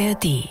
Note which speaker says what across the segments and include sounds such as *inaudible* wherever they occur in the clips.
Speaker 1: ARD.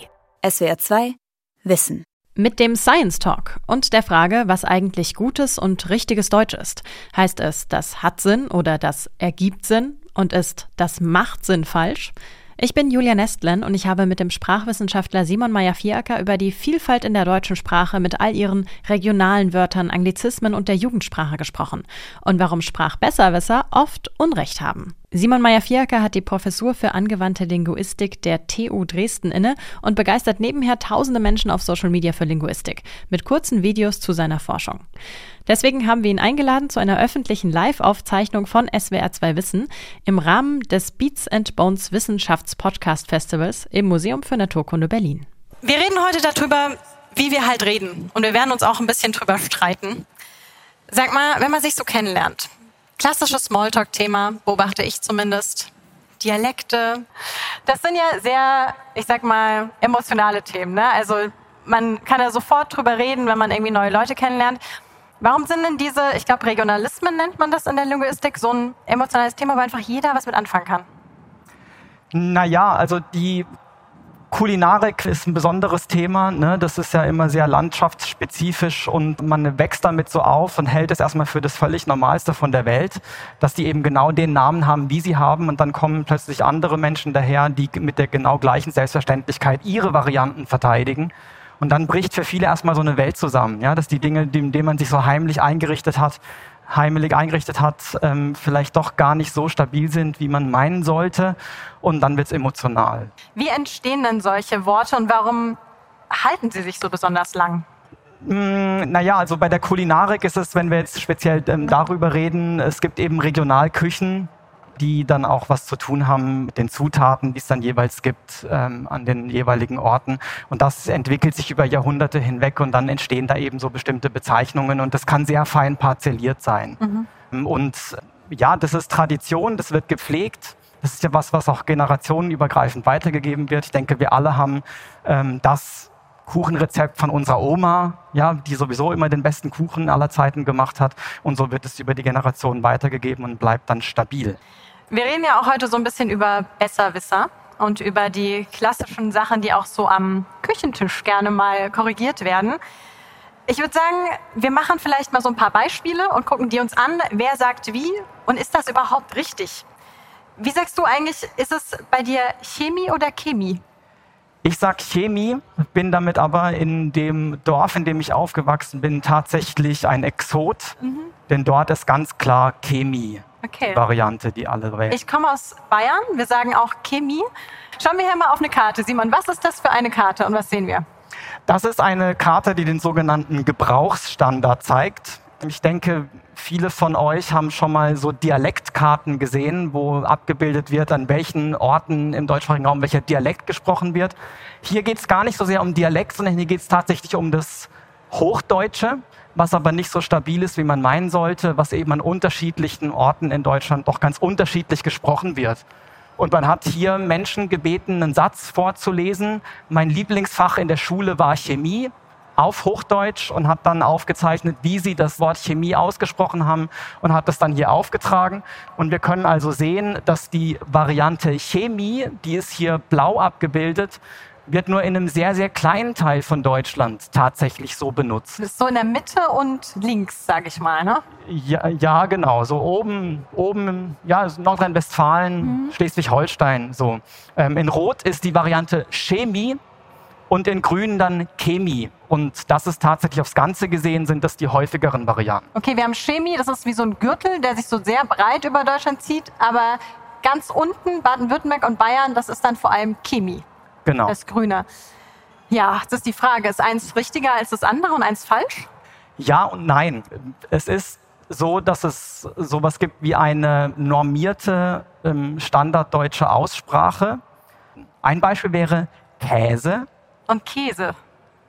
Speaker 1: SWR 2 Wissen.
Speaker 2: Mit dem Science Talk und der Frage, was eigentlich gutes und richtiges Deutsch ist. Heißt es, das hat Sinn oder das ergibt Sinn? Und ist das macht Sinn falsch? Ich bin Julia Nestlen und ich habe mit dem Sprachwissenschaftler Simon Meyer-Vierecker über die Vielfalt in der deutschen Sprache mit all ihren regionalen Wörtern, Anglizismen und der Jugendsprache gesprochen und warum Sprachbesserwisser oft Unrecht haben. Simon Meyer-Vierecker hat die Professur für angewandte Linguistik der TU Dresden inne und begeistert nebenher tausende Menschen auf Social Media für Linguistik mit kurzen Videos zu seiner Forschung. Deswegen haben wir ihn eingeladen zu einer öffentlichen Live-Aufzeichnung von SWR2 Wissen im Rahmen des Beats and Bones Wissenschafts-Podcast Festivals im Museum für Naturkunde Berlin.
Speaker 3: Wir reden heute darüber, wie wir halt reden. Und wir werden uns auch ein bisschen drüber streiten. Sag mal, wenn man sich so kennenlernt, klassisches Smalltalk-Thema, beobachte ich zumindest. Dialekte. Das sind ja sehr, ich sag mal, emotionale Themen. Ne? Also man kann da sofort drüber reden, wenn man irgendwie neue Leute kennenlernt. Warum sind denn diese, ich glaube, Regionalismen nennt man das in der Linguistik, so ein emotionales Thema, wo einfach jeder was mit anfangen kann?
Speaker 4: Naja, also die Kulinarik ist ein besonderes Thema. Ne? Das ist ja immer sehr landschaftsspezifisch und man wächst damit so auf und hält es erstmal für das völlig Normalste von der Welt, dass die eben genau den Namen haben, wie sie haben und dann kommen plötzlich andere Menschen daher, die mit der genau gleichen Selbstverständlichkeit ihre Varianten verteidigen. Und dann bricht für viele erstmal so eine Welt zusammen, ja, dass die Dinge, in denen man sich so heimlich eingerichtet hat, heimelig eingerichtet hat, ähm, vielleicht doch gar nicht so stabil sind, wie man meinen sollte. Und dann wird es emotional.
Speaker 3: Wie entstehen denn solche Worte und warum halten sie sich so besonders lang?
Speaker 4: Mm, naja, also bei der Kulinarik ist es, wenn wir jetzt speziell ähm, darüber reden, es gibt eben Regionalküchen, die dann auch was zu tun haben mit den Zutaten, die es dann jeweils gibt ähm, an den jeweiligen Orten. Und das entwickelt sich über Jahrhunderte hinweg und dann entstehen da eben so bestimmte Bezeichnungen und das kann sehr fein parzelliert sein. Mhm. Und ja, das ist Tradition, das wird gepflegt. Das ist ja was, was auch generationenübergreifend weitergegeben wird. Ich denke, wir alle haben ähm, das Kuchenrezept von unserer Oma, ja, die sowieso immer den besten Kuchen aller Zeiten gemacht hat. Und so wird es über die Generationen weitergegeben und bleibt dann stabil.
Speaker 3: Wir reden ja auch heute so ein bisschen über Besserwisser und über die klassischen Sachen, die auch so am Küchentisch gerne mal korrigiert werden. Ich würde sagen, wir machen vielleicht mal so ein paar Beispiele und gucken die uns an, wer sagt wie und ist das überhaupt richtig? Wie sagst du eigentlich, ist es bei dir Chemie oder Chemie?
Speaker 4: Ich sag Chemie, bin damit aber in dem Dorf, in dem ich aufgewachsen bin, tatsächlich ein Exot, mhm. denn dort ist ganz klar Chemie okay. Variante, die alle wählen.
Speaker 3: Ich komme aus Bayern, wir sagen auch Chemie. Schauen wir hier mal auf eine Karte. Simon, was ist das für eine Karte und was sehen wir?
Speaker 4: Das ist eine Karte, die den sogenannten Gebrauchsstandard zeigt. Ich denke, viele von euch haben schon mal so Dialektkarten gesehen, wo abgebildet wird, an welchen Orten im deutschsprachigen Raum welcher Dialekt gesprochen wird. Hier geht es gar nicht so sehr um Dialekt, sondern hier geht es tatsächlich um das Hochdeutsche was aber nicht so stabil ist, wie man meinen sollte, was eben an unterschiedlichen Orten in Deutschland doch ganz unterschiedlich gesprochen wird. Und man hat hier Menschen gebeten, einen Satz vorzulesen. Mein Lieblingsfach in der Schule war Chemie auf Hochdeutsch und hat dann aufgezeichnet, wie sie das Wort Chemie ausgesprochen haben und hat das dann hier aufgetragen. Und wir können also sehen, dass die Variante Chemie, die ist hier blau abgebildet, wird nur in einem sehr, sehr kleinen Teil von Deutschland tatsächlich so benutzt.
Speaker 3: Das ist so in der Mitte und links, sage ich mal, ne?
Speaker 4: Ja, ja, genau. So oben, oben ja, Nordrhein-Westfalen, mhm. Schleswig-Holstein. So. Ähm, in Rot ist die Variante Chemie und in Grün dann Chemie. Und das ist tatsächlich aufs Ganze gesehen, sind das die häufigeren Varianten.
Speaker 3: Okay, wir haben Chemie, das ist wie so ein Gürtel, der sich so sehr breit über Deutschland zieht, aber ganz unten Baden-Württemberg und Bayern, das ist dann vor allem Chemie.
Speaker 4: Genau.
Speaker 3: Das Grüne. Ja, das ist die Frage. Ist eins richtiger als das andere und eins falsch?
Speaker 4: Ja und nein. Es ist so, dass es sowas gibt wie eine normierte ähm, standarddeutsche Aussprache. Ein Beispiel wäre Käse.
Speaker 3: Und Käse.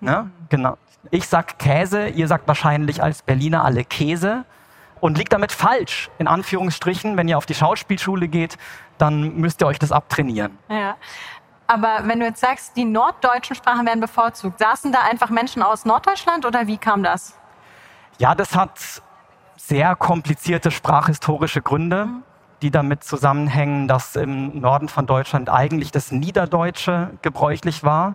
Speaker 4: Ja, genau. Ich sag Käse, ihr sagt wahrscheinlich als Berliner alle Käse und liegt damit falsch, in Anführungsstrichen. Wenn ihr auf die Schauspielschule geht, dann müsst ihr euch das abtrainieren.
Speaker 3: Ja. Aber wenn du jetzt sagst, die norddeutschen Sprachen werden bevorzugt, saßen da einfach Menschen aus Norddeutschland oder wie kam das?
Speaker 4: Ja, das hat sehr komplizierte sprachhistorische Gründe. die damit zusammenhängen, dass im Norden von Deutschland eigentlich das Niederdeutsche gebräuchlich war,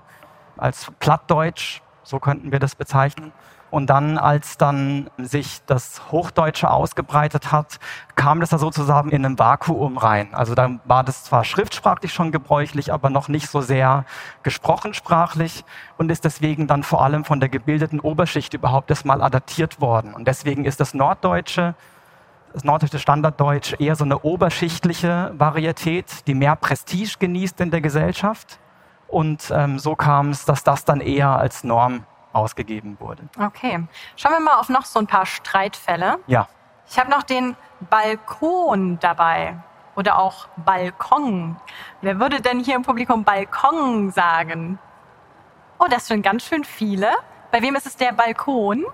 Speaker 4: als Plattdeutsch, so könnten wir das bezeichnen. Und dann, als dann sich das Hochdeutsche ausgebreitet hat, kam das da sozusagen in einem Vakuum rein. Also dann war das zwar schriftsprachlich schon gebräuchlich, aber noch nicht so sehr gesprochensprachlich und ist deswegen dann vor allem von der gebildeten Oberschicht überhaupt erstmal adaptiert worden. Und deswegen ist das Norddeutsche das norddeutsche Standarddeutsch eher so eine oberschichtliche Varietät, die mehr Prestige genießt in der Gesellschaft. Und ähm, so kam es, dass das dann eher als Norm ausgegeben wurde.
Speaker 3: Okay. Schauen wir mal auf noch so ein paar Streitfälle.
Speaker 4: Ja.
Speaker 3: Ich habe noch den Balkon dabei oder auch Balkon. Wer würde denn hier im Publikum Balkon sagen? Oh, das sind ganz schön viele. Bei wem ist es der Balkon?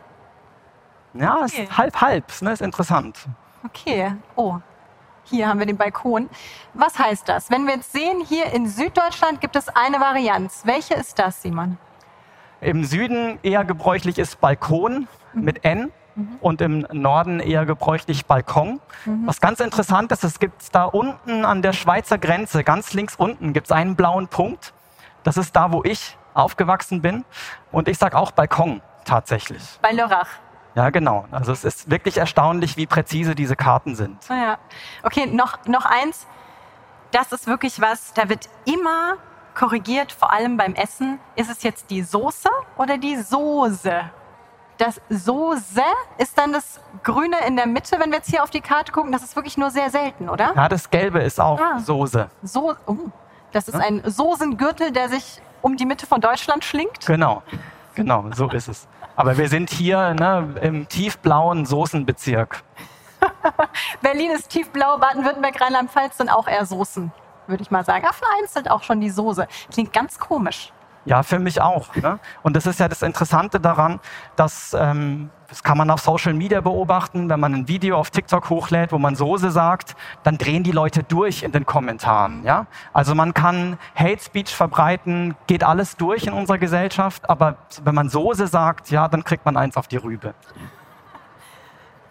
Speaker 4: Ja, okay. ist halb halb, ne? ist interessant.
Speaker 3: Okay. Oh, hier haben wir den Balkon. Was heißt das? Wenn wir jetzt sehen, hier in Süddeutschland gibt es eine Varianz. Welche ist das, Simon?
Speaker 4: Im Süden eher gebräuchlich ist Balkon mhm. mit N mhm. und im Norden eher gebräuchlich Balkon. Mhm. Was ganz interessant ist, es gibt da unten an der Schweizer Grenze, ganz links unten, gibt es einen blauen Punkt. Das ist da, wo ich aufgewachsen bin. Und ich sage auch Balkon tatsächlich.
Speaker 3: Bei Lörrach.
Speaker 4: Ja, genau. Also es ist wirklich erstaunlich, wie präzise diese Karten sind.
Speaker 3: Ah ja. Okay, noch, noch eins. Das ist wirklich was, da wird immer korrigiert, vor allem beim Essen, ist es jetzt die Soße oder die Soße? Das Soße ist dann das Grüne in der Mitte, wenn wir jetzt hier auf die Karte gucken. Das ist wirklich nur sehr selten, oder?
Speaker 4: Ja, das Gelbe ist auch ah. Soße.
Speaker 3: So, oh, das ist ein Soßengürtel, der sich um die Mitte von Deutschland schlingt.
Speaker 4: Genau, genau, so ist es. Aber wir sind hier ne, im tiefblauen Soßenbezirk. *laughs*
Speaker 3: Berlin ist tiefblau, Baden-Württemberg, Rheinland-Pfalz sind auch eher Soßen würde ich mal sagen. Ja, vereinzelt auch schon die Soße. Klingt ganz komisch.
Speaker 4: Ja, für mich auch. Ne? Und das ist ja das Interessante daran, dass ähm, das kann man auf Social Media beobachten, wenn man ein Video auf TikTok hochlädt, wo man Soße sagt, dann drehen die Leute durch in den Kommentaren. Ja? Also man kann Hate Speech verbreiten, geht alles durch in unserer Gesellschaft, aber wenn man Soße sagt, ja, dann kriegt man eins auf die Rübe.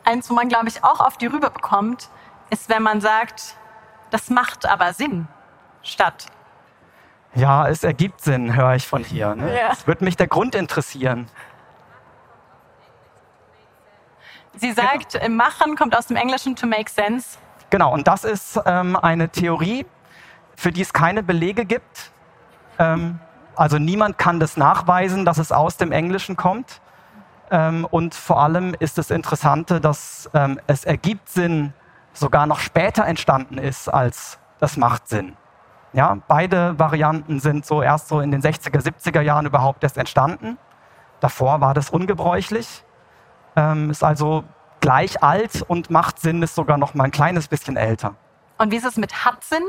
Speaker 3: Eins, wo man, glaube ich, auch auf die Rübe bekommt, ist, wenn man sagt, das macht aber Sinn statt.
Speaker 4: Ja, es ergibt Sinn, höre ich von hier. Ne? Ja. Es würde mich der Grund interessieren.
Speaker 3: Sie sagt, genau. machen kommt aus dem Englischen to make sense.
Speaker 4: Genau, und das ist ähm, eine Theorie, für die es keine Belege gibt. Ähm, also niemand kann das nachweisen, dass es aus dem Englischen kommt. Ähm, und vor allem ist das Interessante, dass ähm, es ergibt Sinn, sogar noch später entstanden ist als das macht Sinn. Ja, beide Varianten sind so erst so in den 60er, 70er Jahren überhaupt erst entstanden. Davor war das ungebräuchlich. Ähm, ist also gleich alt und macht Sinn ist sogar noch mal ein kleines bisschen älter.
Speaker 3: Und wie ist es mit hat Sinn?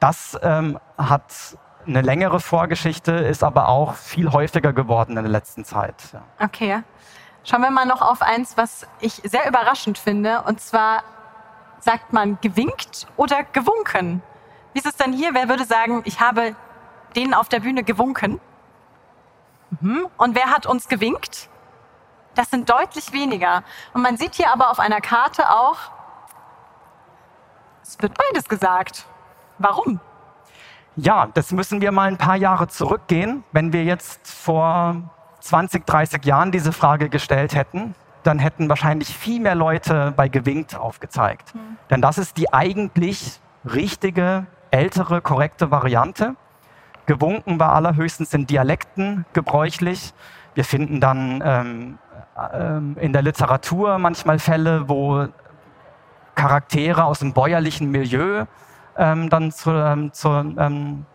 Speaker 4: Das ähm, hat eine längere Vorgeschichte, ist aber auch viel häufiger geworden in der letzten Zeit. Ja.
Speaker 3: Okay. Schauen wir mal noch auf eins, was ich sehr überraschend finde, und zwar sagt man gewinkt oder gewunken? Wie ist es denn hier? Wer würde sagen, ich habe denen auf der Bühne gewunken? Mhm. Und wer hat uns gewinkt? Das sind deutlich weniger. Und man sieht hier aber auf einer Karte auch, es wird beides gesagt. Warum?
Speaker 4: Ja, das müssen wir mal ein paar Jahre zurückgehen. Wenn wir jetzt vor 20, 30 Jahren diese Frage gestellt hätten, dann hätten wahrscheinlich viel mehr Leute bei Gewinkt aufgezeigt. Mhm. Denn das ist die eigentlich richtige, ältere, korrekte Variante. Gewunken war allerhöchstens in Dialekten gebräuchlich. Wir finden dann ähm, ähm, in der Literatur manchmal Fälle, wo Charaktere aus dem bäuerlichen Milieu ähm, dann zu, ähm, zu, ähm,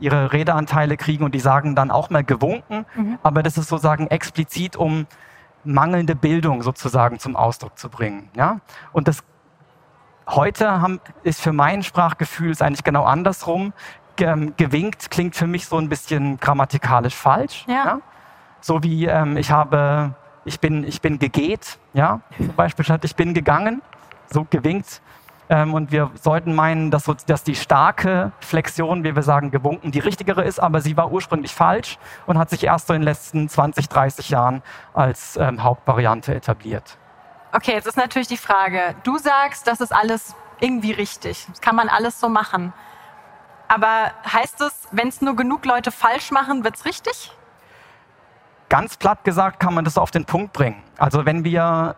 Speaker 4: ihre Redeanteile kriegen und die sagen dann auch mal gewunken. Mhm. Aber das ist sozusagen explizit, um mangelnde Bildung sozusagen zum Ausdruck zu bringen. Ja? Und das heute haben, ist für mein Sprachgefühl ist eigentlich genau andersrum. Ähm, gewinkt klingt für mich so ein bisschen grammatikalisch falsch. Ja. ja? So wie ähm, ich habe, ich bin, ich bin gegeht, ja, zum Beispiel statt ich bin gegangen, so gewinkt und wir sollten meinen, dass, dass die starke Flexion, wie wir sagen, gewunken, die richtigere ist, aber sie war ursprünglich falsch und hat sich erst so in den letzten 20, 30 Jahren als ähm, Hauptvariante etabliert.
Speaker 3: Okay, jetzt ist natürlich die Frage, du sagst, das ist alles irgendwie richtig. Das kann man alles so machen. Aber heißt es, wenn es nur genug Leute falsch machen, wird es richtig?
Speaker 4: Ganz platt gesagt kann man das auf den Punkt bringen. Also wenn wir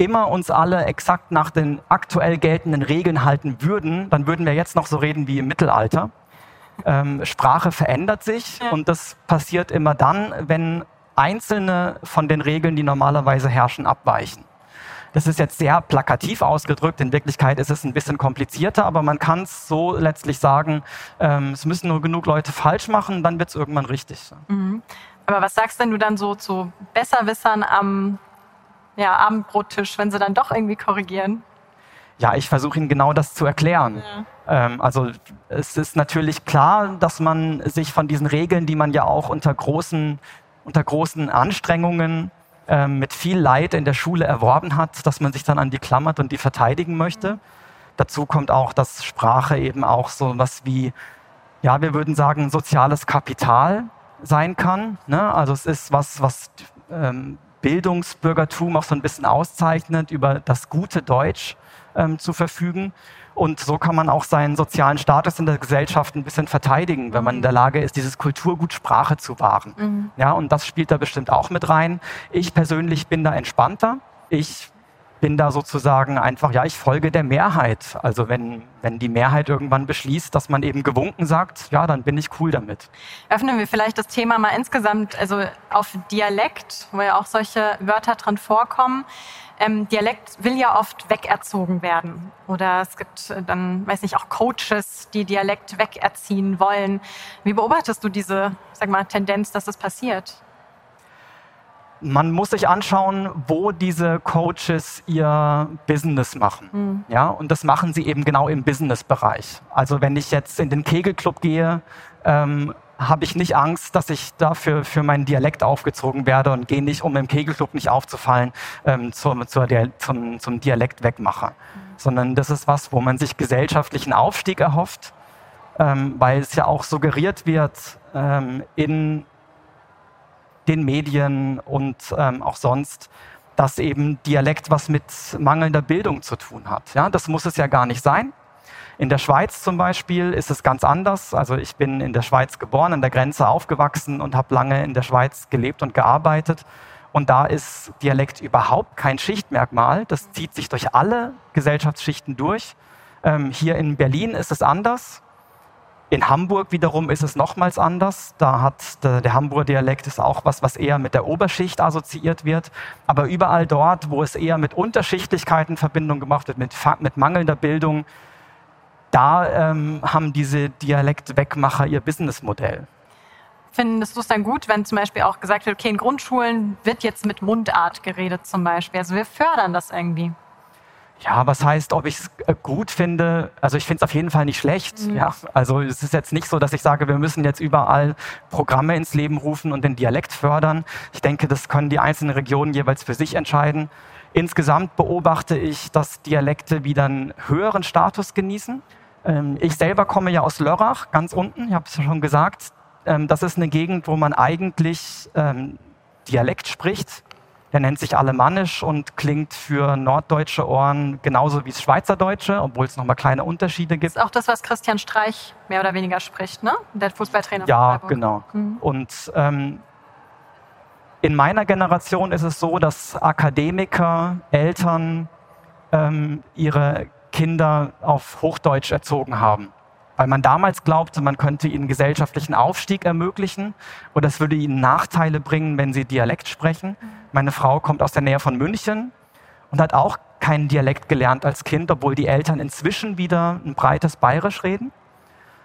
Speaker 4: immer uns alle exakt nach den aktuell geltenden Regeln halten würden, dann würden wir jetzt noch so reden wie im Mittelalter. Ähm, Sprache verändert sich ja. und das passiert immer dann, wenn einzelne von den Regeln, die normalerweise herrschen, abweichen. Das ist jetzt sehr plakativ ausgedrückt. In Wirklichkeit ist es ein bisschen komplizierter, aber man kann es so letztlich sagen, ähm, es müssen nur genug Leute falsch machen, dann wird es irgendwann richtig.
Speaker 3: Mhm. Aber was sagst denn du dann so zu Besserwissern am ja, Abendbrottisch, wenn sie dann doch irgendwie korrigieren?
Speaker 4: Ja, ich versuche Ihnen genau das zu erklären. Ja. Ähm, also es ist natürlich klar, dass man sich von diesen Regeln, die man ja auch unter großen, unter großen Anstrengungen ähm, mit viel Leid in der Schule erworben hat, dass man sich dann an die klammert und die verteidigen möchte. Mhm. Dazu kommt auch, dass Sprache eben auch so was wie, ja, wir würden sagen, soziales Kapital sein kann. Ne? Also es ist was, was ähm, Bildungsbürgertum auch so ein bisschen auszeichnet, über das gute Deutsch ähm, zu verfügen. Und so kann man auch seinen sozialen Status in der Gesellschaft ein bisschen verteidigen, wenn man in der Lage ist, dieses Kulturgut Sprache zu wahren. Mhm. Ja, und das spielt da bestimmt auch mit rein. Ich persönlich bin da entspannter. Ich bin da sozusagen einfach, ja, ich folge der Mehrheit. Also wenn, wenn die Mehrheit irgendwann beschließt, dass man eben gewunken sagt, ja, dann bin ich cool damit.
Speaker 3: Öffnen wir vielleicht das Thema mal insgesamt, also auf Dialekt, wo ja auch solche Wörter drin vorkommen. Ähm, Dialekt will ja oft wegerzogen werden. Oder es gibt dann, weiß nicht, auch Coaches, die Dialekt wegerziehen wollen. Wie beobachtest du diese, sag mal, Tendenz, dass das passiert?
Speaker 4: Man muss sich anschauen, wo diese Coaches ihr Business machen. Mhm. Ja, und das machen sie eben genau im Business-Bereich. Also wenn ich jetzt in den Kegelclub gehe, ähm, habe ich nicht Angst, dass ich dafür für meinen Dialekt aufgezogen werde und gehe nicht, um im Kegelclub nicht aufzufallen, ähm, zum, zur, der, zum, zum Dialekt wegmache. Mhm. Sondern das ist was, wo man sich gesellschaftlichen Aufstieg erhofft, ähm, weil es ja auch suggeriert wird ähm, in den Medien und ähm, auch sonst, dass eben Dialekt was mit mangelnder Bildung zu tun hat. Ja, das muss es ja gar nicht sein. In der Schweiz zum Beispiel ist es ganz anders. Also ich bin in der Schweiz geboren, an der Grenze aufgewachsen und habe lange in der Schweiz gelebt und gearbeitet. Und da ist Dialekt überhaupt kein Schichtmerkmal. Das zieht sich durch alle Gesellschaftsschichten durch. Ähm, hier in Berlin ist es anders. In Hamburg wiederum ist es nochmals anders. Da hat der, der Hamburger Dialekt ist auch was, was eher mit der Oberschicht assoziiert wird. Aber überall dort, wo es eher mit Unterschichtlichkeiten in Verbindung gemacht wird, mit, mit mangelnder Bildung, da ähm, haben diese Dialektwegmacher ihr Businessmodell.
Speaker 3: Findest du es dann gut, wenn zum Beispiel auch gesagt wird, okay, in Grundschulen wird jetzt mit Mundart geredet zum Beispiel? Also wir fördern das irgendwie.
Speaker 4: Ja, was heißt, ob ich es äh, gut finde? Also ich finde es auf jeden Fall nicht schlecht. Mhm. Ja, also es ist jetzt nicht so, dass ich sage, wir müssen jetzt überall Programme ins Leben rufen und den Dialekt fördern. Ich denke, das können die einzelnen Regionen jeweils für sich entscheiden. Insgesamt beobachte ich, dass Dialekte wieder einen höheren Status genießen. Ähm, ich selber komme ja aus Lörrach, ganz unten, ich habe es schon gesagt. Ähm, das ist eine Gegend, wo man eigentlich ähm, Dialekt spricht der nennt sich Alemannisch und klingt für norddeutsche Ohren genauso wie das Schweizerdeutsche, obwohl es nochmal kleine Unterschiede gibt.
Speaker 3: Das ist auch das, was Christian Streich mehr oder weniger spricht, ne? Der Fußballtrainer.
Speaker 4: Ja, genau. Mhm. Und ähm, in meiner Generation ist es so, dass Akademiker, Eltern ähm, ihre Kinder auf Hochdeutsch erzogen haben weil man damals glaubte, man könnte ihnen gesellschaftlichen Aufstieg ermöglichen oder es würde ihnen Nachteile bringen, wenn sie Dialekt sprechen. Meine Frau kommt aus der Nähe von München und hat auch keinen Dialekt gelernt als Kind, obwohl die Eltern inzwischen wieder ein breites Bayerisch reden.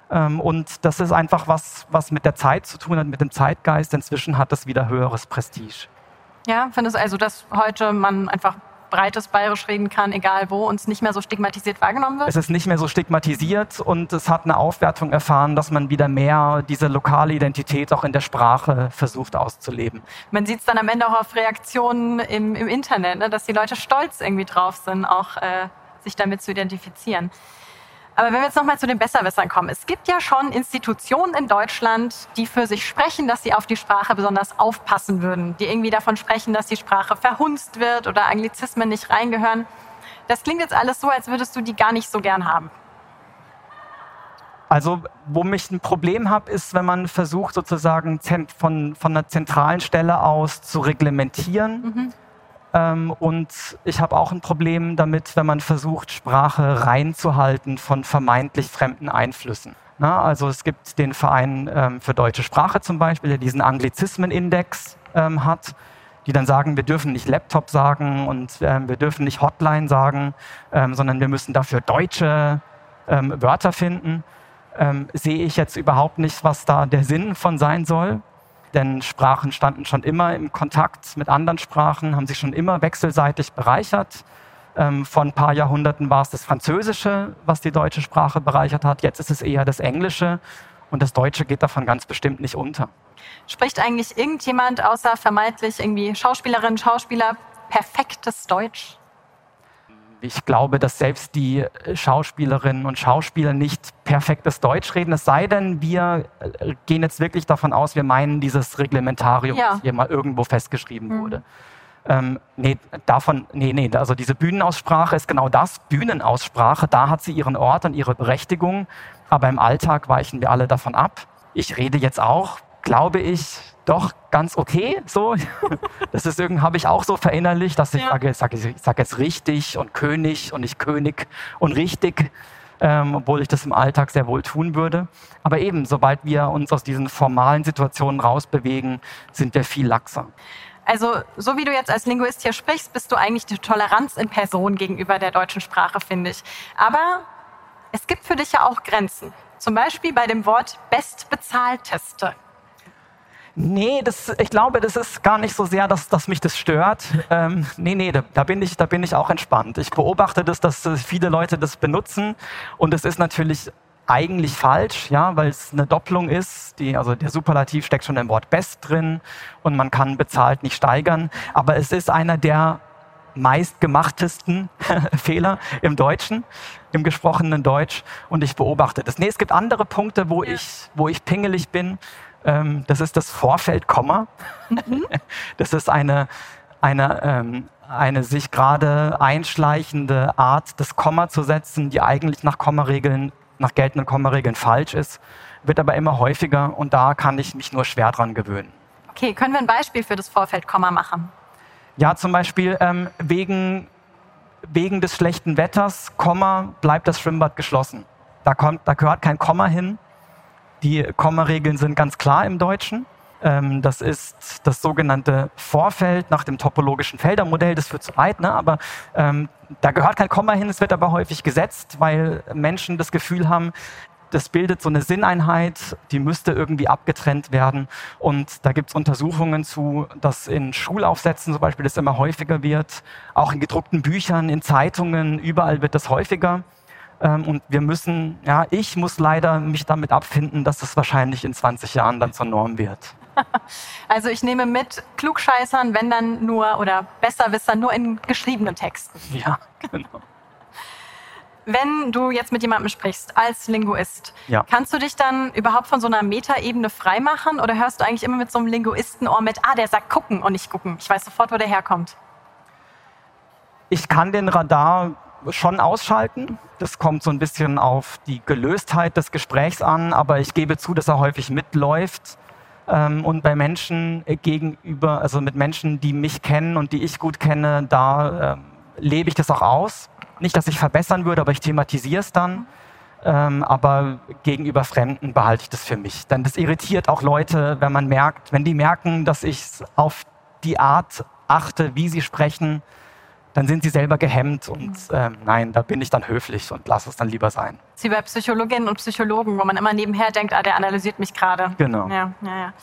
Speaker 4: Ähm, und das ist einfach was, was mit der Zeit zu tun hat, mit dem Zeitgeist. Inzwischen hat das wieder höheres Prestige.
Speaker 3: Ja, findest also, dass heute man einfach breites Bayerisch reden kann, egal wo, und es nicht mehr so stigmatisiert wahrgenommen wird?
Speaker 4: Es ist nicht mehr so stigmatisiert und es hat eine Aufwertung erfahren, dass man wieder mehr diese lokale Identität auch in der Sprache versucht auszuleben.
Speaker 3: Man sieht es dann am Ende auch auf Reaktionen im, im Internet, ne, dass die Leute stolz irgendwie drauf sind, auch äh, sich damit zu identifizieren. Aber wenn wir jetzt nochmal zu den Besserwissern kommen. Es gibt ja schon Institutionen in Deutschland, die für sich sprechen, dass sie auf die Sprache besonders aufpassen würden, die irgendwie davon sprechen, dass die Sprache verhunzt wird oder Anglizismen nicht reingehören. das klingt jetzt alles so, als würdest du die gar nicht so gern haben.
Speaker 4: Also, wo ich ein Problem habe, ist, wenn man versucht, sozusagen von, von einer zentralen Stelle aus zu reglementieren. Mhm. Ähm, und ich habe auch ein Problem damit, wenn man versucht, Sprache reinzuhalten von vermeintlich fremden Einflüssen. Na, also es gibt den Verein ähm, für deutsche Sprache zum Beispiel, der diesen Anglizismenindex ähm, hat, die dann sagen, wir dürfen nicht Laptop sagen und ähm, wir dürfen nicht Hotline sagen, ähm, sondern wir müssen dafür deutsche ähm, Wörter finden. Sehe ich jetzt überhaupt nicht, was da der Sinn von sein soll. Denn Sprachen standen schon immer im Kontakt mit anderen Sprachen, haben sich schon immer wechselseitig bereichert. Ähm, vor ein paar Jahrhunderten war es das Französische, was die deutsche Sprache bereichert hat. Jetzt ist es eher das Englische und das Deutsche geht davon ganz bestimmt nicht unter.
Speaker 3: Spricht eigentlich irgendjemand außer vermeintlich irgendwie Schauspielerinnen, Schauspieler perfektes Deutsch?
Speaker 4: Ich glaube, dass selbst die Schauspielerinnen und Schauspieler nicht perfektes Deutsch reden, es sei denn, wir äh, gehen jetzt wirklich davon aus, wir meinen dieses Reglementarium, ja. das hier mal irgendwo festgeschrieben mhm. wurde. Ähm, nee, davon, nee, nee, also diese Bühnenaussprache ist genau das, Bühnenaussprache, da hat sie ihren Ort und ihre Berechtigung, aber im Alltag weichen wir alle davon ab. Ich rede jetzt auch, glaube ich, doch ganz okay, so. *laughs* Das ist irgendwie, habe ich auch so verinnerlicht, dass ich ja. sage, sage, ich sage jetzt richtig und König und nicht König und richtig. Ähm, obwohl ich das im Alltag sehr wohl tun würde. Aber eben, sobald wir uns aus diesen formalen Situationen rausbewegen, sind wir viel laxer.
Speaker 3: Also, so wie du jetzt als Linguist hier sprichst, bist du eigentlich die Toleranz in Person gegenüber der deutschen Sprache, finde ich. Aber es gibt für dich ja auch Grenzen. Zum Beispiel bei dem Wort bestbezahlteste.
Speaker 4: Nee, das, ich glaube, das ist gar nicht so sehr, dass, dass mich das stört. Ähm, nee, nee, da, da, bin ich, da bin ich auch entspannt. Ich beobachte das, dass viele Leute das benutzen und es ist natürlich eigentlich falsch, ja, weil es eine Doppelung ist. Die, also der Superlativ steckt schon im Wort best drin und man kann bezahlt nicht steigern. Aber es ist einer der meistgemachtesten *laughs* Fehler im Deutschen, im gesprochenen Deutsch. Und ich beobachte das. Nee, es gibt andere Punkte, wo ich, wo ich pingelig bin. Ähm, das ist das Vorfeldkomma. Mhm. *laughs* Das ist eine, eine, ähm, eine sich gerade einschleichende Art, das Komma zu setzen, die eigentlich nach Kommaregeln nach geltenden Kommaregeln falsch ist, wird aber immer häufiger und da kann ich mich nur schwer dran gewöhnen.
Speaker 3: Okay, können wir ein Beispiel für das Vorfeldkomma machen?
Speaker 4: Ja, zum Beispiel ähm, wegen, wegen des schlechten Wetters, Komma, bleibt das Schwimmbad geschlossen. Da, kommt, da gehört kein Komma hin. Die Kommaregeln sind ganz klar im Deutschen. Ähm, das ist das sogenannte Vorfeld nach dem topologischen Feldermodell. Das führt zu weit, ne? aber ähm, da gehört kein Komma hin. Es wird aber häufig gesetzt, weil Menschen das Gefühl haben, das bildet so eine Sinneinheit, die müsste irgendwie abgetrennt werden. Und da gibt es Untersuchungen zu, dass in Schulaufsätzen zum Beispiel das immer häufiger wird, auch in gedruckten Büchern, in Zeitungen, überall wird das häufiger. Ähm, und wir müssen, ja, ich muss leider mich damit abfinden, dass das wahrscheinlich in 20 Jahren dann zur Norm wird. *laughs*
Speaker 3: Also ich nehme mit Klugscheißern, wenn dann nur oder Besserwisser nur in geschriebenen Texten.
Speaker 4: Ja, *laughs* genau.
Speaker 3: Wenn du jetzt mit jemandem sprichst als Linguist, ja. kannst du dich dann überhaupt von so einer Metaebene freimachen oder hörst du eigentlich immer mit so einem Linguistenohr mit, ah, der sagt gucken und nicht gucken. Ich weiß sofort, wo der herkommt.
Speaker 4: Ich kann den Radar schon ausschalten. Das kommt so ein bisschen auf die Gelöstheit des Gesprächs an, aber ich gebe zu, dass er häufig mitläuft ähm, und bei Menschen gegenüber, also mit Menschen, die mich kennen und die ich gut kenne, da ähm, lebe ich das auch aus. Nicht, dass ich verbessern würde, aber ich thematisiere es dann. Ähm, aber gegenüber Fremden behalte ich das für mich. Denn das irritiert auch Leute, wenn man merkt, wenn die merken, dass ich auf die Art achte, wie sie sprechen, dann sind sie selber gehemmt und ähm, nein, da bin ich dann höflich und lasse es dann lieber sein.
Speaker 3: Sie bei Psychologinnen und Psychologen, wo man immer nebenher denkt, ah, der analysiert mich gerade.
Speaker 4: Genau.
Speaker 3: Ja, ja, ja.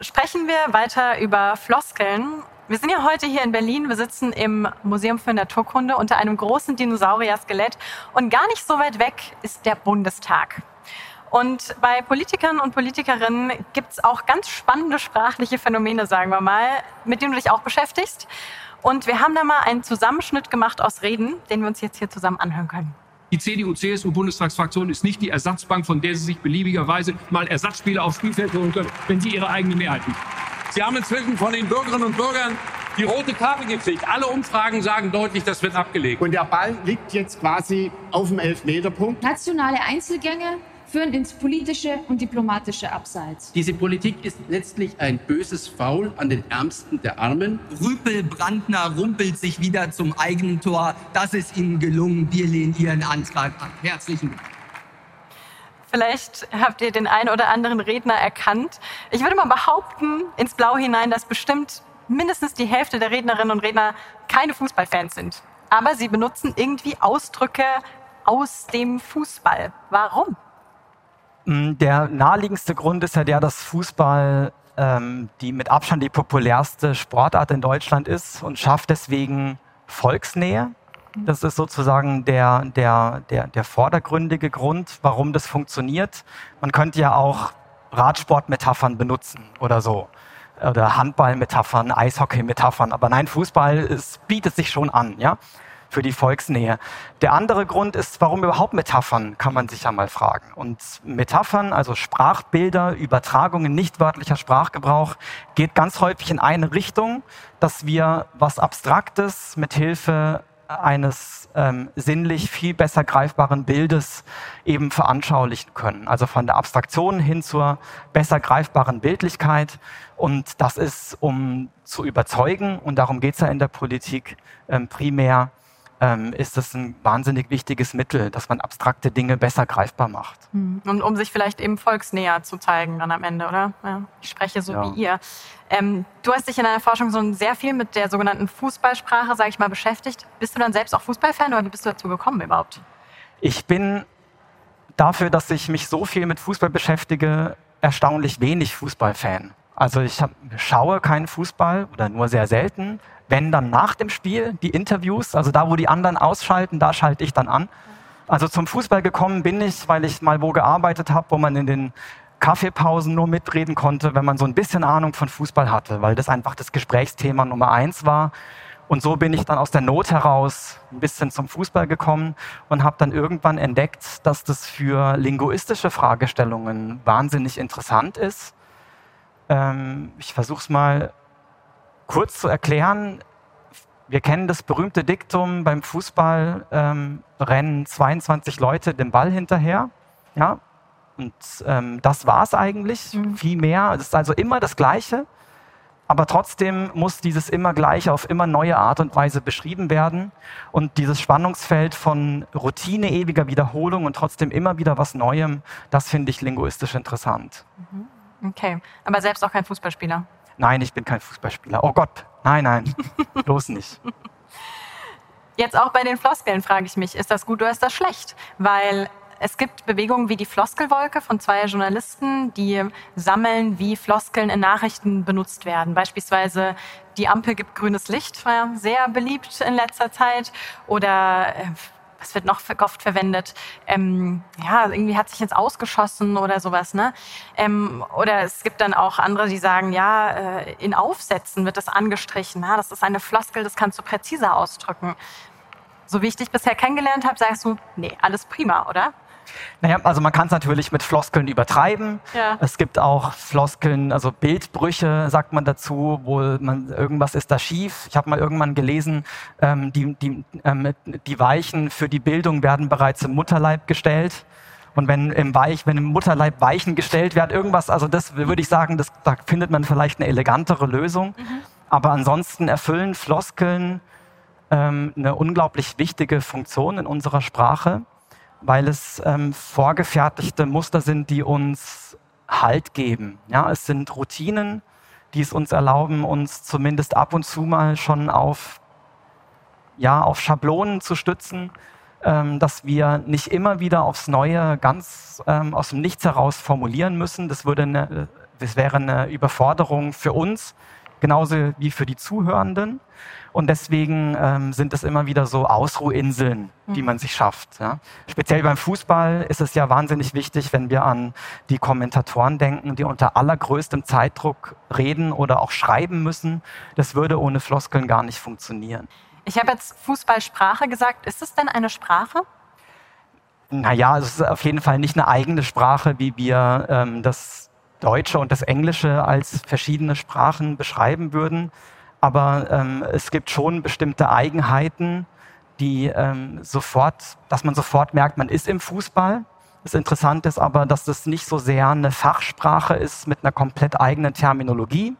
Speaker 3: Sprechen wir weiter über Floskeln. Wir sind ja heute hier in Berlin. Wir sitzen im Museum für Naturkunde unter einem großen Dinosaurier-Skelett. Und gar nicht so weit weg ist der Bundestag. Und bei Politikern und Politikerinnen gibt es auch ganz spannende sprachliche Phänomene, sagen wir mal, mit denen du dich auch beschäftigst. Und wir haben da mal einen Zusammenschnitt gemacht aus Reden, den wir uns jetzt hier zusammen anhören können.
Speaker 5: Die CDU-CSU-Bundestagsfraktion ist nicht die Ersatzbank, von der Sie sich beliebigerweise mal Ersatzspieler aufs Spielfeld holen können, wenn Sie Ihre eigene Mehrheit haben. Sie haben inzwischen von den Bürgerinnen und Bürgern die rote Karte gekriegt. Alle Umfragen sagen deutlich, das wird abgelegt.
Speaker 6: Und der Ball liegt jetzt quasi auf dem Elfmeterpunkt.
Speaker 7: Nationale Einzelgänge führen ins politische und diplomatische Abseits.
Speaker 8: Diese Politik ist letztlich ein böses Faul an den Ärmsten der Armen.
Speaker 9: Rüpel Brandner rumpelt sich wieder zum eigenen Tor. Das ist Ihnen gelungen. Wir lehnen Ihren Antrag ab. Herzlichen Dank.
Speaker 3: Vielleicht habt ihr den einen oder anderen Redner erkannt. Ich würde mal behaupten, ins Blau hinein, dass bestimmt mindestens die Hälfte der Rednerinnen und Redner keine Fußballfans sind. Aber sie benutzen irgendwie Ausdrücke aus dem Fußball. Warum?
Speaker 4: Mm, der naheliegendste Grund ist ja der, dass Fußball ähm, die mit Abstand die populärste Sportart in Deutschland ist und schafft deswegen Volksnähe. Das ist sozusagen der, der, der, der vordergründige Grund, warum das funktioniert. Man könnte ja auch Radsportmetaphern benutzen oder so. Oder Handballmetaphern, Eishockeymetaphern. Aber nein, Fußball es bietet sich schon an. Ja? Für die Volksnähe. Der andere Grund ist, warum überhaupt Metaphern, kann man sich ja mal fragen. Und Metaphern, also Sprachbilder, Übertragungen, nicht wörtlicher Sprachgebrauch, geht ganz häufig in eine Richtung, dass wir was Abstraktes mit Hilfe eines ähm, sinnlich viel besser greifbaren Bildes eben veranschaulichen können. Also von der Abstraktion hin zur besser greifbaren Bildlichkeit. Und das ist, um zu überzeugen, und darum geht es ja in der Politik ähm, primär, ähm, ist das ein wahnsinnig wichtiges Mittel, dass man abstrakte Dinge besser greifbar macht.
Speaker 3: Hm. Und um sich vielleicht eben volksnäher zu zeigen dann am Ende, oder? Ja, ich spreche so ja. wie ihr. Ähm, du hast dich in deiner Forschung so sehr viel mit der sogenannten Fußballsprache, sage ich mal, beschäftigt. Bist du dann selbst auch Fußballfan oder wie bist du dazu gekommen überhaupt?
Speaker 4: Ich bin dafür, dass ich mich so viel mit Fußball beschäftige, erstaunlich wenig Fußballfan. Also ich hab, schaue keinen Fußball oder nur sehr selten. Wenn dann nach dem Spiel die Interviews, also da, wo die anderen ausschalten, da schalte ich dann an. Also zum Fußball gekommen bin ich, weil ich mal wo gearbeitet habe, wo man in den Kaffeepausen nur mitreden konnte, wenn man so ein bisschen Ahnung von Fußball hatte, weil das einfach das Gesprächsthema Nummer eins war. Und so bin ich dann aus der Not heraus ein bisschen zum Fußball gekommen und habe dann irgendwann entdeckt, dass das für linguistische Fragestellungen wahnsinnig interessant ist ähm, ich versuche es mal kurz zu erklären. Wir kennen das berühmte Diktum beim Fußball, ähm, rennen 22 Leute den Ball hinterher. Ja? Und ähm, das war es eigentlich, mhm. viel mehr. Es ist also immer das Gleiche. Aber trotzdem muss dieses immer Gleiche auf immer neue Art und Weise beschrieben werden. Und dieses Spannungsfeld von Routine, ewiger Wiederholung und trotzdem immer wieder was Neuem, das finde ich linguistisch interessant.
Speaker 3: Mhm. Okay, aber selbst auch kein Fußballspieler?
Speaker 4: Nein, ich bin kein Fußballspieler. Oh Gott, nein, nein, *laughs* bloß nicht.
Speaker 3: Jetzt auch bei den Floskeln frage ich mich, ist das gut oder ist das schlecht? Weil es gibt Bewegungen wie die Floskelwolke von zwei Journalisten, die sammeln, wie Floskeln in Nachrichten benutzt werden. Beispielsweise die Ampel gibt grünes Licht, war sehr beliebt in letzter Zeit. Oder äh, was wird noch oft verwendet? Ähm, ja, irgendwie hat sich jetzt ausgeschossen oder sowas, ne? Ähm, oder es gibt dann auch andere, die sagen, ja, äh, in Aufsätzen wird das angestrichen. Ja, das ist eine Floskel, das kannst du präziser ausdrücken. So wie ich dich bisher kennengelernt habe, sagst du, nee, alles prima, oder?
Speaker 4: Naja, also man kann es natürlich mit Floskeln übertreiben. Ja. Es gibt auch Floskeln, also Bildbrüche, sagt man dazu, wo man irgendwas ist da schief. Ich habe mal irgendwann gelesen, ähm, die, die, ähm, die Weichen für die Bildung werden bereits im Mutterleib gestellt. Und wenn im, Weich, wenn im Mutterleib Weichen gestellt wird, irgendwas, also das würde ich sagen, das, da findet man vielleicht eine elegantere Lösung. Mhm. Aber ansonsten erfüllen Floskeln ähm, eine unglaublich wichtige Funktion in unserer Sprache weil es ähm, vorgefertigte Muster sind, die uns Halt geben. Ja, es sind Routinen, die es uns erlauben, uns zumindest ab und zu mal schon auf, ja, auf Schablonen zu stützen, ähm, dass wir nicht immer wieder aufs Neue ganz ähm, aus dem Nichts heraus formulieren müssen. Das, würde eine, das wäre eine Überforderung für uns, genauso wie für die Zuhörenden. Und deswegen ähm, sind es immer wieder so Ausruhinseln, die mhm. man sich schafft. Ja. Speziell beim Fußball ist es ja wahnsinnig wichtig, wenn wir an die Kommentatoren denken, die unter allergrößtem Zeitdruck reden oder auch schreiben müssen. Das würde ohne Floskeln gar nicht funktionieren.
Speaker 3: Ich habe jetzt Fußballsprache gesagt. Ist es denn eine Sprache?
Speaker 4: Naja, es ist auf jeden Fall nicht eine eigene Sprache, wie wir ähm, das Deutsche und das Englische als verschiedene Sprachen beschreiben würden. Aber ähm, es gibt schon bestimmte Eigenheiten, die ähm, sofort, dass man sofort merkt, man ist im Fußball. Das Interessante ist aber, dass das nicht so sehr eine Fachsprache ist mit einer komplett eigenen Terminologie,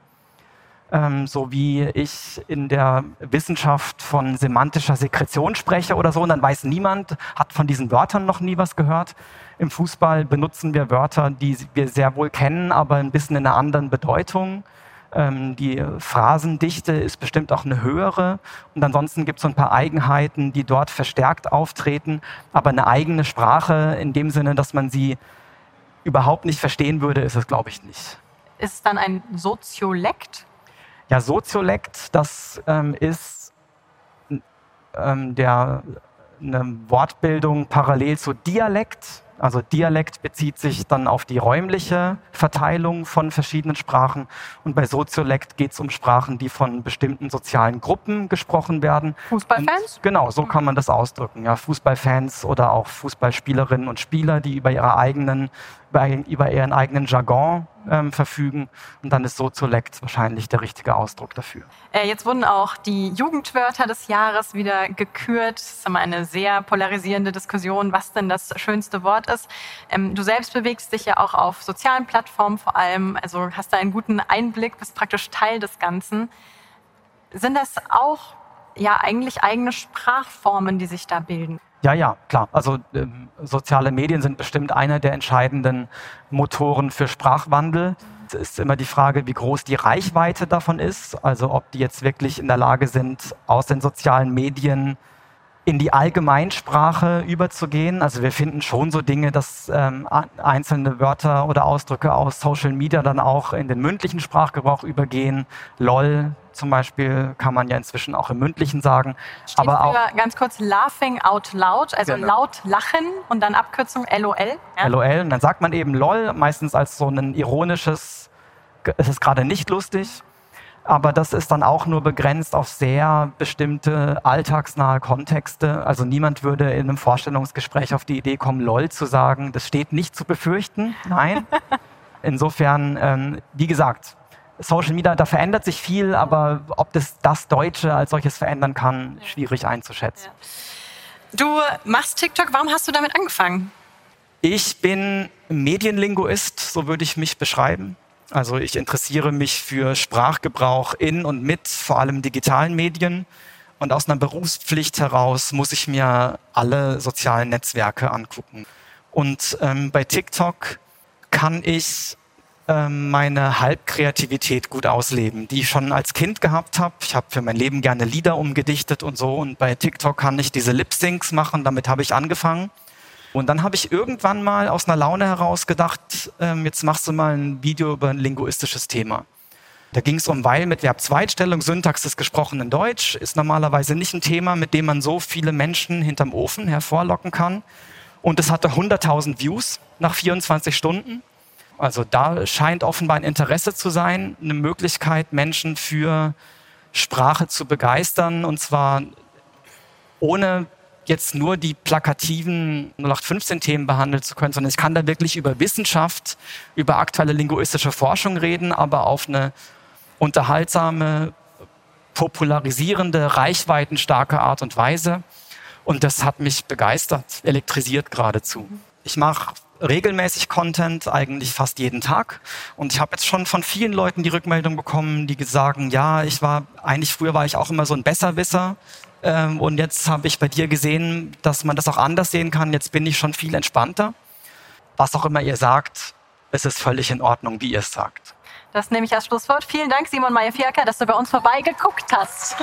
Speaker 4: ähm, so wie ich in der Wissenschaft von semantischer Sekretion spreche oder so, und dann weiß niemand, hat von diesen Wörtern noch nie was gehört. Im Fußball benutzen wir Wörter, die wir sehr wohl kennen, aber ein bisschen in einer anderen Bedeutung. Ähm, die Phrasendichte ist bestimmt auch eine höhere. Und ansonsten gibt es so ein paar Eigenheiten, die dort verstärkt auftreten. Aber eine eigene Sprache in dem Sinne, dass man sie überhaupt nicht verstehen würde, ist es, glaube ich, nicht.
Speaker 3: Ist es dann ein Soziolekt?
Speaker 4: Ja, Soziolekt, das ähm, ist ähm, der, eine Wortbildung parallel zu Dialekt. Also Dialekt bezieht sich dann auf die räumliche Verteilung von verschiedenen Sprachen und bei Soziolekt geht es um Sprachen, die von bestimmten sozialen Gruppen gesprochen werden.
Speaker 3: Fußballfans?
Speaker 4: Und genau, so kann man das ausdrücken. Ja, Fußballfans oder auch Fußballspielerinnen und Spieler, die über ihre eigenen über ihren eigenen Jargon ähm, verfügen. Und dann ist Soziolekt wahrscheinlich der richtige Ausdruck dafür.
Speaker 3: Äh, jetzt wurden auch die Jugendwörter des Jahres wieder gekürt. Das ist immer eine sehr polarisierende Diskussion, was denn das schönste Wort ist. Ähm, du selbst bewegst dich ja auch auf sozialen Plattformen vor allem, also hast da einen guten Einblick, bist praktisch Teil des Ganzen. Sind das auch ja eigentlich eigene Sprachformen, die sich da bilden?
Speaker 4: Ja, ja, klar. Also ähm, soziale Medien sind bestimmt einer der entscheidenden Motoren für Sprachwandel. Es ist immer die Frage, wie groß die Reichweite davon ist. Also ob die jetzt wirklich in der Lage sind, aus den sozialen Medien in die Allgemeinsprache überzugehen. Also wir finden schon so Dinge, dass ähm, einzelne Wörter oder Ausdrücke aus Social Media dann auch in den mündlichen Sprachgebrauch übergehen. LOL zum Beispiel kann man ja inzwischen auch im mündlichen sagen.
Speaker 3: Steht aber auch ganz kurz laughing out loud, also genau. laut lachen und dann Abkürzung LOL.
Speaker 4: Ja? LOL und dann sagt man eben LOL, meistens als so ein ironisches, es ist gerade nicht lustig aber das ist dann auch nur begrenzt auf sehr bestimmte alltagsnahe Kontexte. Also niemand würde in einem Vorstellungsgespräch auf die Idee kommen, LOL zu sagen. Das steht nicht zu befürchten. Nein. *laughs* Insofern, ähm, wie gesagt, Social Media, da verändert sich viel, aber ob das das Deutsche als solches verändern kann, schwierig einzuschätzen.
Speaker 3: Du machst TikTok, warum hast du damit angefangen?
Speaker 4: Ich bin Medienlinguist, so würde ich mich beschreiben. Also ich interessiere mich für Sprachgebrauch in und mit vor allem digitalen Medien. Und aus einer Berufspflicht heraus muss ich mir alle sozialen Netzwerke angucken. Und ähm, bei TikTok kann ich meine Halbkreativität gut ausleben, die ich schon als Kind gehabt habe. Ich habe für mein Leben gerne Lieder umgedichtet und so. Und bei TikTok kann ich diese Lip-Syncs machen. Damit habe ich angefangen. Und dann habe ich irgendwann mal aus einer Laune heraus gedacht, ähm, jetzt machst du mal ein Video über ein linguistisches Thema. Da ging es um Weil mit Verb Zweitstellung, Syntax des gesprochenen Deutsch, ist normalerweise nicht ein Thema, mit dem man so viele Menschen hinterm Ofen hervorlocken kann. Und es hatte 100.000 Views nach 24 Stunden. Also da scheint offenbar ein Interesse zu sein, eine Möglichkeit, Menschen für Sprache zu begeistern. Und zwar ohne jetzt nur die plakativen 0815-Themen behandeln zu können, sondern ich kann da wirklich über Wissenschaft, über aktuelle linguistische Forschung reden, aber auf eine unterhaltsame, popularisierende, reichweitenstarke Art und Weise. Und das hat mich begeistert, elektrisiert geradezu. Ich mache regelmäßig Content, eigentlich fast jeden Tag. Und ich habe jetzt schon von vielen Leuten die Rückmeldung bekommen, die sagen, ja, ich war, eigentlich früher war ich auch immer so ein Besserwisser. Ähm, und jetzt habe ich bei dir gesehen, dass man das auch anders sehen kann. Jetzt bin ich schon viel entspannter. Was auch immer ihr sagt, es ist völlig in Ordnung, wie ihr es sagt.
Speaker 3: Das nehme ich als Schlusswort. Vielen Dank, Simon Meyer-Fierker, dass du bei uns vorbeigeguckt hast.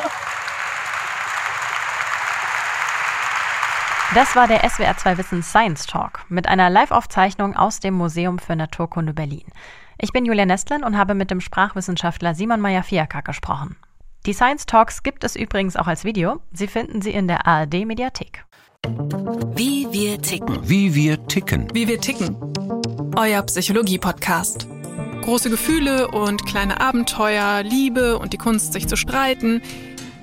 Speaker 2: Das war der SWR2 Wissen Science Talk mit einer Live-Aufzeichnung aus dem Museum für Naturkunde Berlin. Ich bin Julia Nestlin und habe mit dem Sprachwissenschaftler Simon Meyer-Fiaker gesprochen. Die Science Talks gibt es übrigens auch als Video. Sie finden sie in der ARD Mediathek.
Speaker 10: Wie wir ticken.
Speaker 11: Wie wir ticken.
Speaker 12: Wie wir ticken. Euer Psychologie-Podcast. Große Gefühle und kleine Abenteuer, Liebe und die Kunst, sich zu streiten.